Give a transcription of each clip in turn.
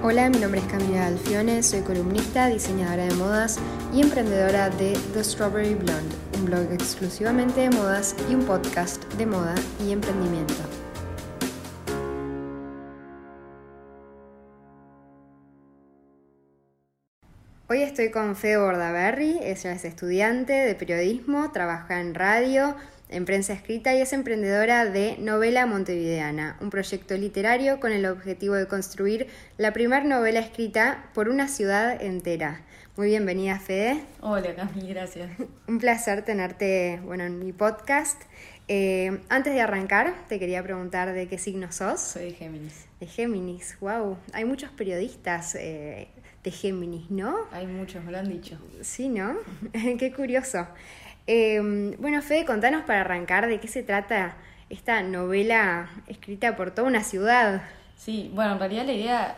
Hola, mi nombre es Camila Alfione, soy columnista, diseñadora de modas y emprendedora de The Strawberry Blonde, un blog exclusivamente de modas y un podcast de moda y emprendimiento. Hoy estoy con Fede Bordaberry, ella es estudiante de periodismo, trabaja en radio, en prensa escrita y es emprendedora de Novela Montevideana, un proyecto literario con el objetivo de construir la primera novela escrita por una ciudad entera. Muy bienvenida, Fede. Hola, Cami, gracias. Un placer tenerte bueno, en mi podcast. Eh, antes de arrancar, te quería preguntar de qué signo sos. Soy de Géminis. De Géminis, wow. Hay muchos periodistas eh, de Géminis, ¿no? Hay muchos, me lo han dicho. Sí, ¿no? qué curioso. Em, bueno, Fede, contanos para arrancar de qué se trata esta novela escrita por toda una ciudad. Sí, bueno, en realidad la idea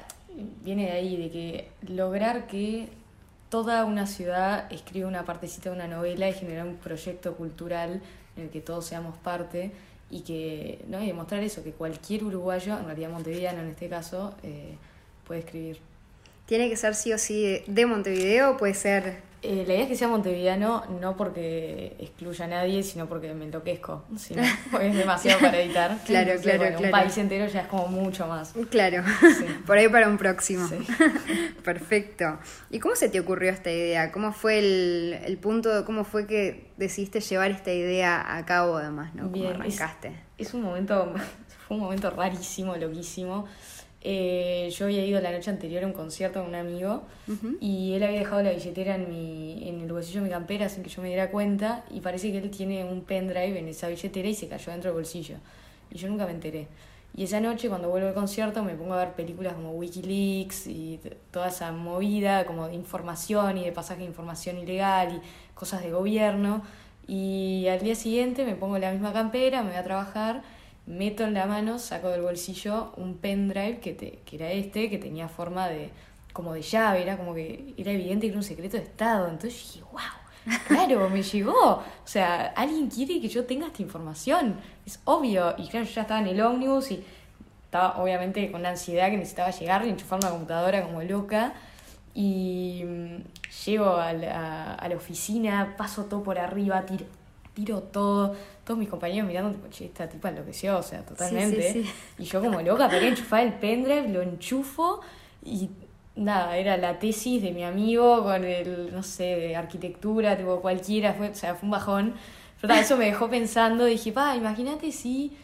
viene de ahí, de que lograr que toda una ciudad escriba una partecita de una novela y generar un proyecto cultural en el que todos seamos parte y que, ¿no? y demostrar eso, que cualquier uruguayo, en realidad montevideano en este caso, eh, puede escribir. ¿Tiene que ser sí o sí de Montevideo o puede ser eh, la idea es que sea montevideano no porque excluya a nadie, sino porque me enloquezco, sino porque es demasiado para editar. claro, claro, claro. Un país entero ya es como mucho más. Claro, por ahí para un próximo. Perfecto. ¿Y cómo se te ocurrió esta idea? ¿Cómo fue el, el punto, cómo fue que decidiste llevar esta idea a cabo además, ¿no? ¿Cómo arrancaste? es un momento, fue un momento rarísimo, loquísimo. Eh, yo había ido la noche anterior a un concierto con un amigo y él había dejado la billetera en, mi, en el bolsillo de mi campera sin que yo me diera cuenta y parece que él tiene un pendrive en esa billetera y se cayó dentro del bolsillo. Y yo nunca me enteré. Y esa noche cuando vuelvo al concierto me pongo a ver películas como Wikileaks y toda esa movida como de información y de pasaje de información ilegal y cosas de gobierno. Y al día siguiente me pongo la misma campera, me voy a trabajar meto en la mano, saco del bolsillo un pendrive que, te, que era este, que tenía forma de como de llave, era como que era evidente que era un secreto de Estado. Entonces dije, wow, claro, me llegó. O sea, alguien quiere que yo tenga esta información. Es obvio. Y claro, yo ya estaba en el ómnibus y estaba obviamente con la ansiedad que necesitaba llegar y enchufar una computadora como loca. Y mm, llego a la, a la oficina, paso todo por arriba, tiro, tiro todo, todos mis compañeros mirando, tipo, che, esta tipa enloqueció, o sea, totalmente. Y yo como loca, quería enchufar el pendrive, lo enchufo y nada, era la tesis de mi amigo con el, no sé, de arquitectura, tipo cualquiera, fue, o sea, fue un bajón. Pero eso me dejó pensando, dije, pa, imagínate si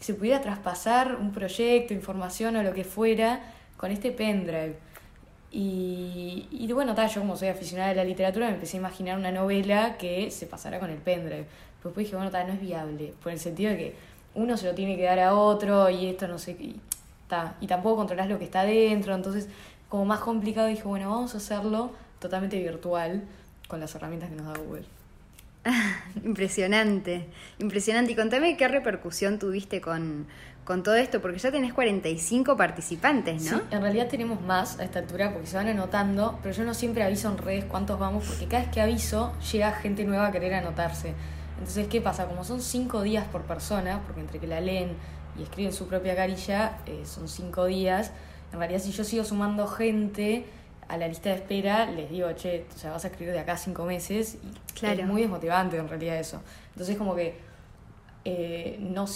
se pudiera traspasar un proyecto, información o lo que fuera con este pendrive. Y, y bueno, tal, yo como soy aficionada de la literatura me empecé a imaginar una novela que se pasara con el pendrive. Pero después dije, bueno, tal, no es viable, por el sentido de que uno se lo tiene que dar a otro y esto no sé, y, y tampoco controlas lo que está dentro, entonces como más complicado dije, bueno, vamos a hacerlo totalmente virtual con las herramientas que nos da Google. impresionante, impresionante. Y contame qué repercusión tuviste con, con todo esto, porque ya tenés 45 participantes, ¿no? Sí, en realidad tenemos más a esta altura porque se van anotando, pero yo no siempre aviso en redes cuántos vamos, porque cada vez que aviso llega gente nueva a querer anotarse. Entonces, ¿qué pasa? Como son 5 días por persona, porque entre que la leen y escriben su propia carilla, eh, son 5 días, en realidad si yo sigo sumando gente a la lista de espera, les digo, che, o sea, vas a escribir de acá 5 meses, y claro. es muy desmotivante en realidad eso. Entonces, como que eh, no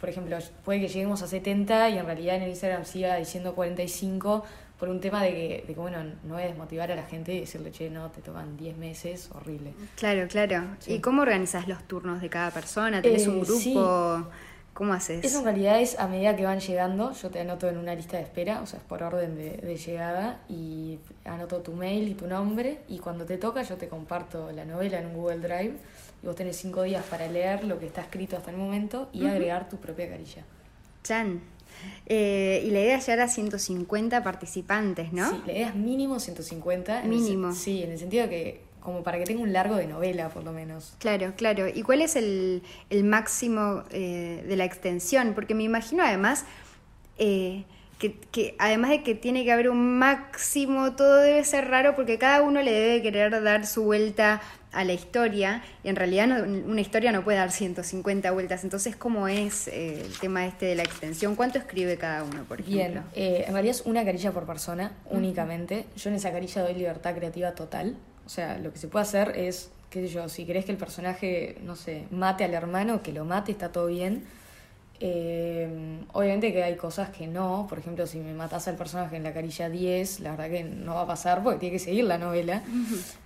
por ejemplo, puede que lleguemos a 70 y en realidad en el Instagram siga diciendo 45 por un tema de que, de que bueno, no voy a desmotivar a la gente y decirle, che, no, te tocan 10 meses, horrible. Claro, claro. ¿Y cómo organizas los turnos de cada persona? ¿Tenés un eh, grupo? ¿Cómo haces? Eso en realidad es a medida que van llegando, yo te anoto en una lista de espera, o sea, es por orden de, de llegada, y anoto tu mail y tu nombre, y cuando te toca yo te comparto la novela en un Google Drive y vos tenés cinco días para leer lo que está escrito hasta el momento y agregar tu propia carilla. Chan. Eh, y la idea es llegar a 150 participantes, ¿no? Sí, la idea es mínimo 150. Mínimo. sí, en el sentido que como para que tenga un largo de novela, por lo menos. Claro, claro. ¿Y cuál es el, el máximo eh, de la extensión? Porque me imagino además eh, que, además de que tiene que haber un máximo, todo debe ser raro porque cada uno le debe querer dar su vuelta a la historia y en realidad una historia no puede dar 150 vueltas. Entonces, ¿cómo es eh, el tema este de la extensión? ¿Cuánto escribe cada uno, por ejemplo? Bien, eh, en realidad es una carilla por persona, únicamente. Yo en esa carilla doy libertad creativa total. O sea, lo que se puede hacer es, qué sé yo, si querés que el personaje, no sé, mate al hermano, que lo mate, está todo bien eh, obviamente que hay cosas que no, por ejemplo, si me matas al personaje en la carilla 10, la verdad que no va a pasar porque tiene que seguir la novela.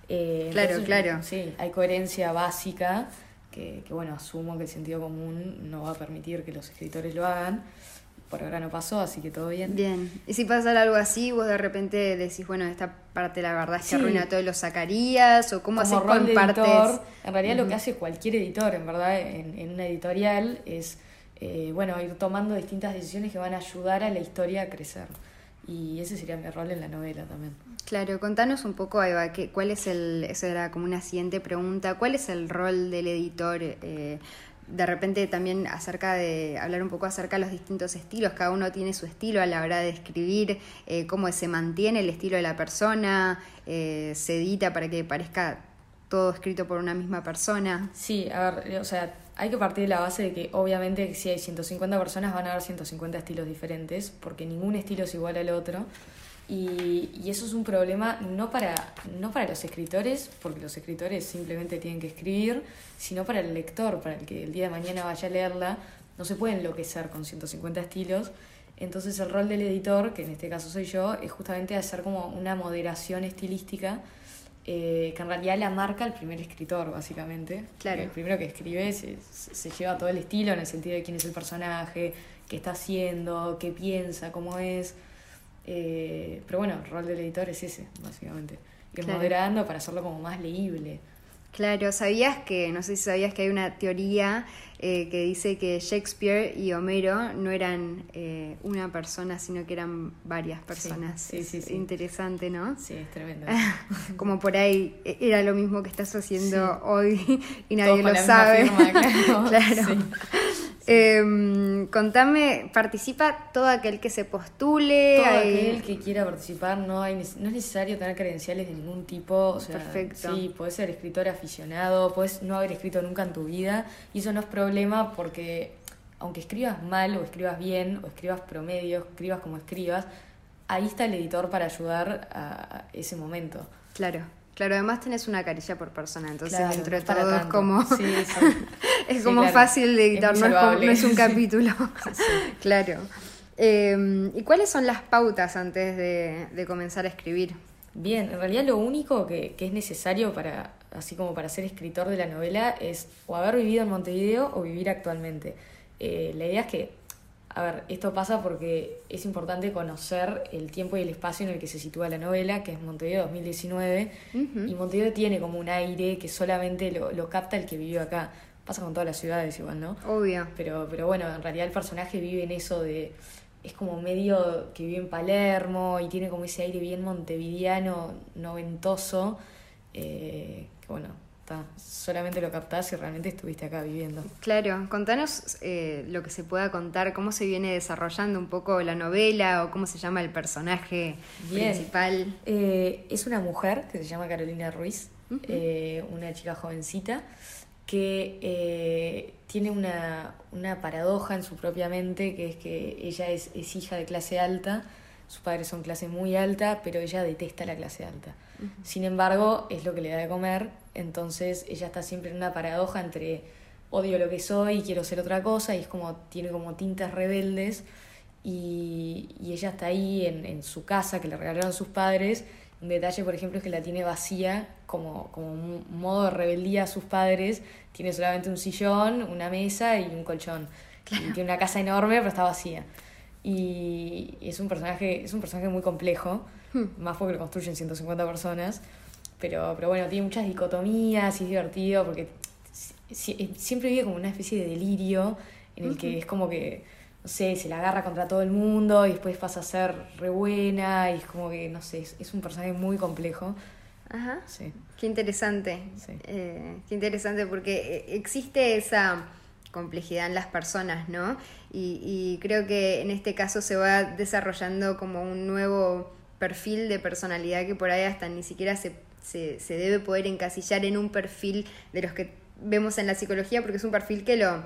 Eh, claro, claro. Sí, hay coherencia básica que, que, bueno, asumo que el sentido común no va a permitir que los escritores lo hagan. Por ahora no pasó, así que todo bien. Bien. Y si pasa algo así, vos de repente decís, bueno, esta parte la verdad es que arruina todo, lo sacarías, o cómo haces con partes. En realidad lo que hace cualquier editor, en verdad, en, en una editorial es eh, bueno, ir tomando distintas decisiones que van a ayudar a la historia a crecer. Y ese sería mi rol en la novela también. Claro, contanos un poco, Eva, que, cuál es el, esa era como una siguiente pregunta, ¿cuál es el rol del editor? Eh, de repente también acerca de hablar un poco acerca de los distintos estilos, cada uno tiene su estilo a la hora de escribir, eh, cómo se mantiene el estilo de la persona, se edita para que parezca todo escrito por una misma persona. Sí, a ver, o sea, hay que partir de la base de que obviamente si hay 150 personas van a haber 150 estilos diferentes, porque ningún estilo es igual al otro. Y, eso es un problema no para, no para los escritores, porque los escritores simplemente tienen que escribir, sino para el lector, para el que el día de mañana vaya a leerla. No se puede enloquecer con 150 estilos. Entonces el rol del editor, que en este caso soy yo, es justamente hacer como una moderación estilística eh, que en realidad la marca el primer escritor, básicamente. Claro. El primero que escribe se, lleva todo el estilo en el sentido de quién es el personaje, qué está haciendo, qué piensa, cómo es. Eh, pero bueno, el rol del editor es ese, básicamente. Ir moderando para hacerlo como más leíble. Claro, ¿sabías que, no sé si sabías que hay una teoría eh, que dice que Shakespeare y Homero no eran eh, una persona, sino que eran varias personas? Sí, sí, sí, Interesante, ¿no? Sí, es tremendo. Como por ahí eh, era lo mismo que estás haciendo hoy y nadie lo sabe. claro. Eh, contame, ¿participa todo aquel que se postule? Todo aquel que quiera participar, no, hay, no es necesario tener credenciales de ningún tipo. O sea, Perfecto. Sí, puedes ser escritor aficionado, puedes no haber escrito nunca en tu vida, y eso no es problema porque aunque escribas mal o escribas bien, o escribas promedio, escribas como escribas, ahí está el editor para ayudar a ese momento. Claro. Claro, además tenés una carilla por persona, entonces dentro de todo es como, es como fácil de editar, no, es un capítulo. claro. Em, ¿Y cuáles son las pautas antes de, comenzar a escribir? Bien, en realidad lo único que, que, es necesario para, así como para ser escritor de la novela, es o haber vivido en Montevideo o vivir actualmente. Eh, la idea es que a ver, esto pasa porque es importante conocer el tiempo y el espacio en el que se sitúa la novela, que es Montevideo 2019, y Montevideo tiene como un aire que solamente lo, lo, capta el que vivió acá. Pasa con todas las ciudades igual, ¿no? Obvio. Pero, pero bueno, en realidad el personaje vive en eso de... Es como medio que vive en Palermo y tiene como ese aire bien montevideano, noventoso, eh, que bueno, solamente lo captás si realmente estuviste acá viviendo. Claro, contanos eh, lo que se pueda contar, cómo se viene desarrollando un poco la novela o cómo se llama el personaje principal. Eh, es una mujer que se llama Carolina Ruiz, eh, una chica jovencita que tiene una, una, paradoja en su propia mente, que es que ella es, es hija de clase alta, sus padres son clase muy alta, pero ella detesta la clase alta. Sin embargo, es lo que le da de comer, entonces ella está siempre en una paradoja entre odio lo que soy y quiero ser otra cosa, y es como, tiene como tintas rebeldes, y, ella está ahí en, en, su casa que le regalaron sus padres. Un detalle, por ejemplo, es que la tiene vacía, como, como un modo de rebeldía a sus padres. Tiene solamente un sillón, una mesa y un colchón. tiene una casa enorme, pero está vacía. Y es un personaje, es un personaje muy complejo, hmm. más porque lo construyen 150 personas. Pero, pero bueno, tiene muchas dicotomías y es divertido porque siempre vive como una especie de delirio en el que es como que, no sé, se la agarra contra todo el mundo y después pasa a ser re buena y es como que, no sé, es, un personaje muy complejo. Ajá. Sí. Qué interesante. Eh, qué interesante porque eh, existe esa complejidad en las personas, ¿no? Y, creo que en este caso se va desarrollando como un nuevo perfil de personalidad que por ahí hasta ni siquiera se, se, se debe poder encasillar en un perfil de los que vemos en la psicología, porque es un perfil que lo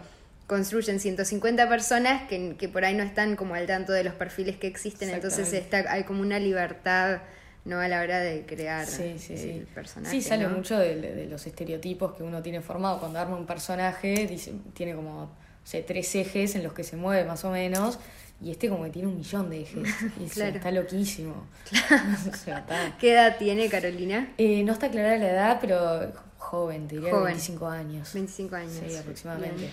construyen 150 personas que, que por ahí no están como al tanto de los perfiles que existen, entonces está, hay como una libertad no a la hora de crear sí, sí, el personaje. Sí, sale mucho de, los estereotipos que uno tiene formado. Cuando arma un personaje, dice, tiene como o tres ejes en los que se mueve más o menos. Y este como que tiene un millón de ejes. Y está loquísimo. ¿Qué edad tiene Carolina? Eh, no está clara la edad, pero joven, diría joven. 25 años. 25 años. Sí, aproximadamente.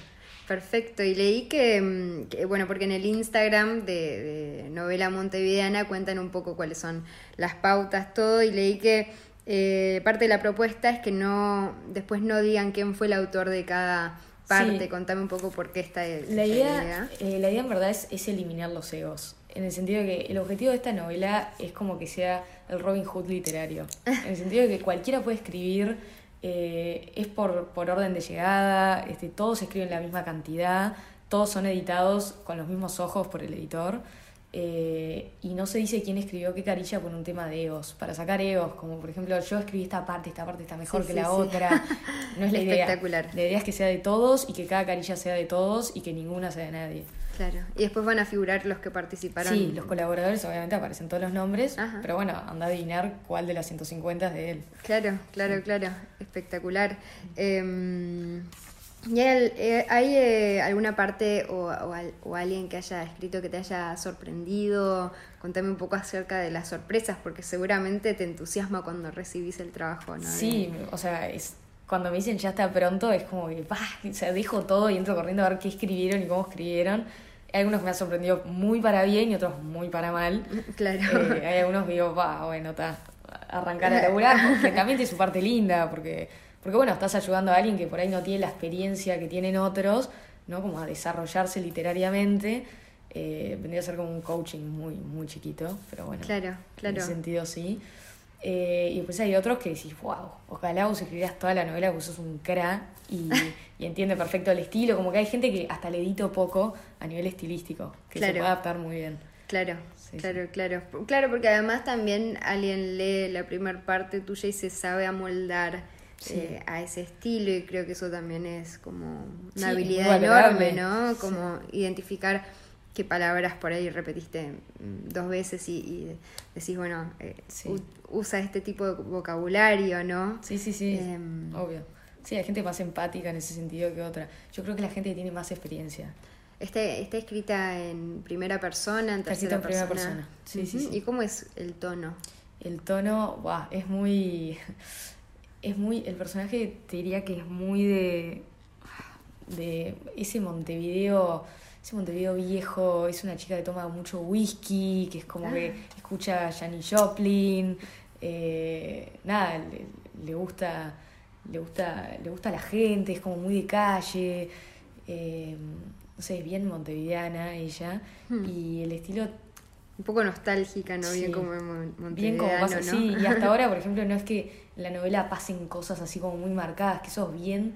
Perfecto, y leí mm, que, bueno, porque en el Instagram de, Novela Montevideana cuentan un poco cuáles son las pautas, todo, y leí que eh, parte de la propuesta es que no después no digan quién fue el autor de cada parte. Contame un poco por qué está la idea. Eh, la idea en verdad es, es eliminar los egos, en el sentido de que el objetivo de esta novela es como que sea el Robin Hood literario, en el sentido de que cualquiera puede escribir eh, es por, por, orden de llegada, este, todos escriben la misma cantidad, todos son editados con los mismos ojos por el editor. Eh, y no se dice quién escribió qué carilla por un tema de egos, para sacar egos, como por ejemplo yo escribí esta parte, esta parte está mejor que la otra, no es la idea. La idea es que sea de todos y que cada carilla sea de todos y que ninguna sea de nadie. Claro, y después van a figurar los que participaron. Sí, los colaboradores obviamente aparecen todos los nombres, pero bueno, anda a adivinar cuál de las 150 es de él. Claro, claro, claro, espectacular. Em, ¿Y hay, eh, eh, alguna parte o, o, alguien que haya escrito que te haya sorprendido? Contame un poco acerca de las sorpresas, porque seguramente te entusiasma cuando recibís el trabajo, ¿no? Sí, o sea, es, cuando me dicen ya está pronto, es como que, bah, o sea, dejo todo y entro corriendo a ver qué escribieron y cómo escribieron. Hay algunos que me han sorprendido muy para bien y otros muy para mal. Claro. Eh, hay algunos que digo, va, bueno, está, arrancar a laburar, que también tiene su parte linda, porque porque bueno, estás ayudando a alguien que por ahí no tiene la experiencia que tienen otros, ¿no? Como a desarrollarse literariamente. Eh, vendría a ser como un coaching muy, muy chiquito, pero bueno. Claro, claro. En ese sentido sí. Eh, y pues hay otros que decís, wow, ojalá vos escribieras toda la novela, vos sos un cra y, y, entiende perfecto el estilo. Como que hay gente que hasta le edito poco a nivel estilístico, que se puede adaptar muy bien. Claro, claro, claro. Claro, porque además también alguien lee la primera parte tuya y se sabe amoldar eh, a ese estilo y creo que eso también es como una habilidad enorme, ¿no? Como identificar qué palabras por ahí repetiste mm, dos veces y, decís, bueno, eh, usa este tipo de vocabulario, ¿no? Sí, sí, sí, em, obvio. Sí, hay gente más empática en ese sentido que otra. Yo creo que la gente tiene más experiencia. ¿Está escrita en primera persona, en tercera en primera persona? Sí, sí, ¿Y cómo es el tono? El tono, wow, es muy es muy, el personaje te diría que es muy de, de ese Montevideo, ese Montevideo viejo, es una chica que toma mucho whisky, que es como que ah. escucha a Janis Joplin, eh, nada, le, gusta, le gusta, le gusta la gente, es como muy de calle, eh, no sé, es bien montevideana ella, hmm. y el estilo un poco nostálgica, ¿no? Bien como Montevideo. Bien como pasa, así y hasta ahora, por ejemplo, no es que en la novela pasen cosas así como muy marcadas, que eso bien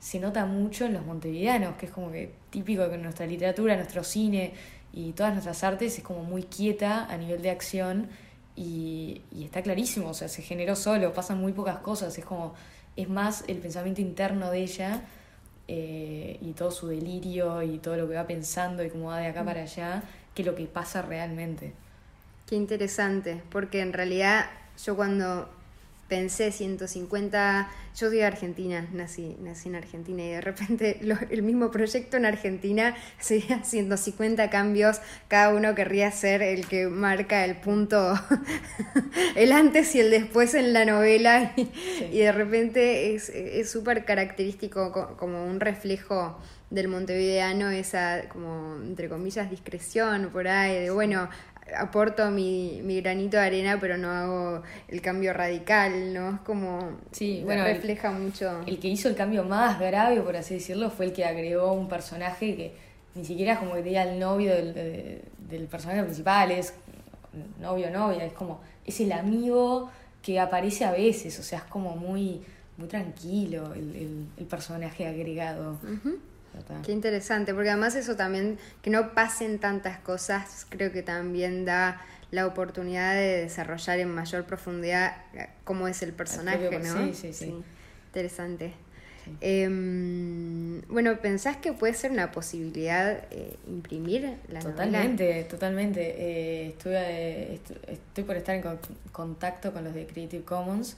se nota mucho en los montevideanos, que es como que típico que nuestra literatura, nuestro cine y todas nuestras artes es como muy quieta a nivel de acción y, y está clarísimo, o sea, se generó solo, pasan muy pocas cosas, es como, es más el pensamiento interno de ella eh, y todo su delirio y todo lo que va pensando y cómo va de acá mm. para allá, que lo que pasa realmente. Qué interesante, porque en realidad yo cuando pensé 150, yo soy de Argentina, nací, nací en Argentina y de repente el mismo proyecto en Argentina sería 150 cambios, cada uno querría ser el que marca el punto, el antes y el después en la novela y, de repente es súper característico como un reflejo del montevideano esa como entre comillas discreción por ahí de bueno aporto mi, mi granito de arena, pero no hago el cambio radical, ¿no? Es como sí, bueno, refleja mucho. El que hizo el cambio más grave, por así decirlo, fue el que agregó un personaje que ni siquiera como que tenía el novio del, del personaje principal, es novio novia, es como, es el amigo que aparece a veces, o sea, es como muy, muy tranquilo el, el, personaje agregado. Qué interesante, porque además eso también, que no pasen tantas cosas, creo que también da la oportunidad de desarrollar en mayor profundidad eh, cómo es el personaje, ¿no? Sí, sí, sí. Interesante. Em, bueno, ¿pensás que puede ser una posibilidad eh, imprimir la Totalmente, totalmente. Eh, estuve, estoy por estar en contacto con los de Creative Commons,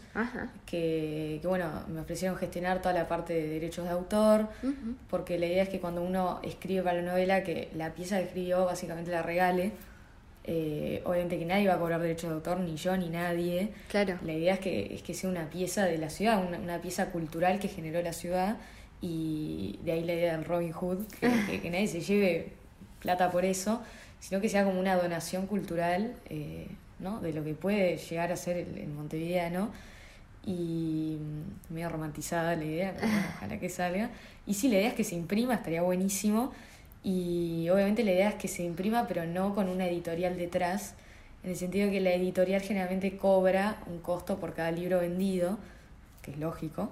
Que, que, bueno, me ofrecieron gestionar toda la parte de derechos de autor, porque la idea es que cuando uno escribe para la novela, que la pieza que escribió básicamente la regale. Eh, obviamente que nadie va a cobrar derechos de autor, ni yo ni nadie. Claro. La idea es que, es que sea una pieza de la ciudad, una, pieza cultural que generó la ciudad y de ahí la idea del Robin Hood, que, nadie se lleve plata por eso, sino que sea como una donación cultural eh, ¿no? de lo que puede llegar a ser el, el montevideano. Y mm, medio romantizada la idea, pero bueno, ojalá que salga. Y sí, la idea es que se imprima, estaría buenísimo y obviamente la idea es que se imprima, pero no con una editorial detrás, en el sentido que la editorial generalmente cobra un costo por cada libro vendido, que es lógico,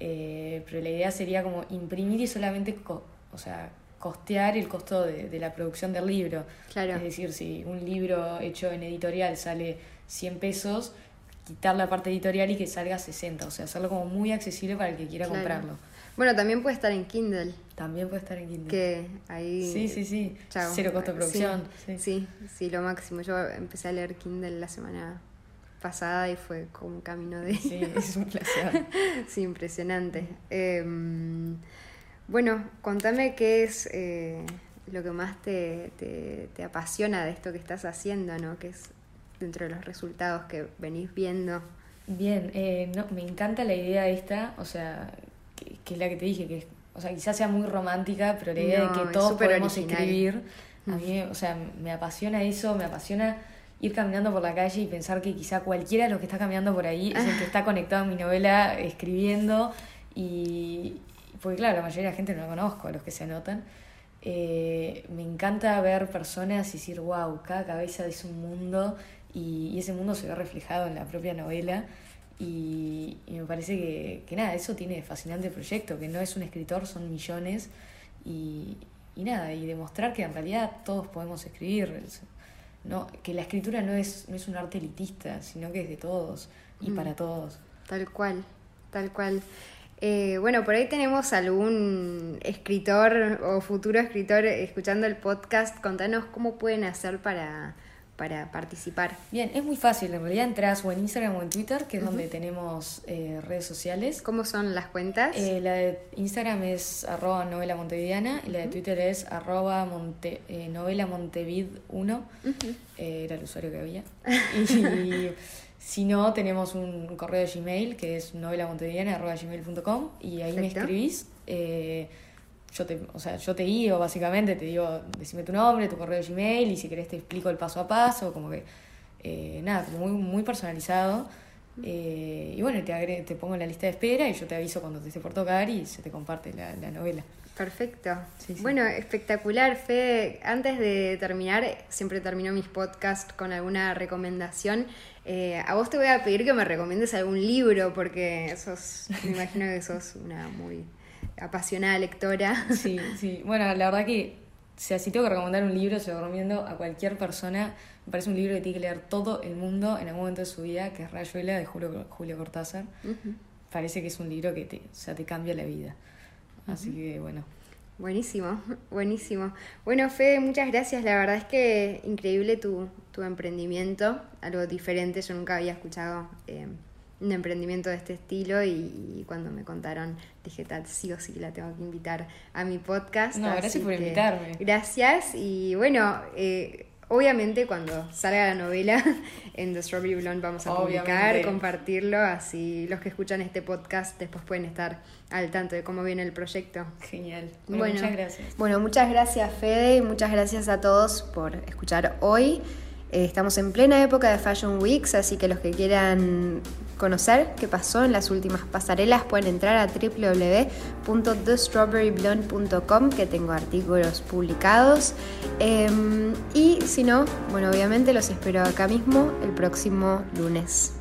eh, pero la idea sería como imprimir y solamente, o sea, costear el costo de, la producción del libro. Claro. Es decir, si un libro hecho en editorial sale 100 pesos, quitar la parte editorial y que salga 60, o sea, hacerlo como muy accesible para el que quiera comprarlo. Bueno, también puede estar en Kindle. También puede estar en Kindle. Que ahí. Sí, sí, sí. Cero costo de producción. Sí, sí, lo máximo. Yo empecé a leer Kindle la semana pasada y fue como un camino de. Sí, es un placer. sí, impresionante. Em, bueno, contame qué es eh, lo que más te, te, te apasiona de esto que estás haciendo, ¿no? Que es dentro de los resultados que venís viendo. Bien, eh, no, me encanta la idea esta, o sea, que, es la que te dije, que o sea, quizás sea muy romántica, pero la idea de que todos podemos escribir, a mí, o sea, me apasiona eso, me apasiona ir caminando por la calle y pensar que quizá cualquiera de los que está caminando por ahí es el que está conectado a mi novela escribiendo y porque claro, la mayoría de la gente no la conozco, los que se anotan. Eh, me encanta ver personas y decir, wow, cada cabeza es un mundo y, y ese mundo se ve reflejado en la propia novela. Y, me parece que, que, nada, eso tiene fascinante el proyecto, que no es un escritor, son millones. Y, y nada, y demostrar que en realidad todos podemos escribir. No, que la escritura no es, no es un arte elitista, sino que es de todos y para mm. todos. Tal cual, tal cual. Eh, bueno, por ahí tenemos algún escritor o futuro escritor escuchando el podcast. Contanos cómo pueden hacer para, para participar? Bien, es muy fácil. En realidad entras o en Instagram o en Twitter, que es donde tenemos eh, redes sociales. ¿Cómo son las cuentas? Eh, la de Instagram es arroba novela montevideana y la de Twitter es arroba monte, eh, novela montevid 1. era el usuario que había. y si no, tenemos un correo de Gmail que es novelamontevideana.gmail.com y ahí me escribís yo te, o sea, yo te guío básicamente, te digo, decime tu nombre, tu correo de Gmail y si querés te explico el paso a paso, como que, eh, nada, como muy, muy personalizado. Eh, y bueno, te, te pongo en la lista de espera y yo te aviso cuando te esté por tocar y se te comparte la, novela. Perfecto. Bueno, espectacular, Fede. Antes de terminar, siempre termino mis podcasts con alguna recomendación. Eh, a vos te voy a pedir que me recomiendes algún libro, porque sos, me imagino que sos una muy apasionada lectora. Sí, sí. Bueno, la verdad que, sea, si tengo que recomendar un libro, se lo recomiendo a cualquier persona. Me parece un libro que tiene que leer todo el mundo en algún momento de su vida, que es Rayuela de Julio, Julio Cortázar. Parece que es un libro que te, o sea, te cambia la vida. Así que, bueno. Buenísimo, buenísimo. Bueno, Fede, muchas gracias. La verdad es que increíble tu, tu emprendimiento, algo diferente. Yo nunca había escuchado eh, un emprendimiento de este estilo y, cuando me contaron dije, tal, sí o sí la tengo que invitar a mi podcast. No, gracias por invitarme. Gracias y bueno, eh, obviamente cuando salga la novela en The Strawberry Blonde vamos a publicar, compartirlo, así los que escuchan este podcast después pueden estar al tanto de cómo viene el proyecto. Genial. Bueno, muchas gracias. Bueno, muchas gracias Fede muchas gracias a todos por escuchar hoy. Eh, estamos en plena época de Fashion Weeks, así que los que quieran conocer qué pasó en las últimas pasarelas pueden entrar a www.thestrawberryblonde.com que tengo artículos publicados. Em, y si no, bueno, obviamente los espero acá mismo el próximo lunes.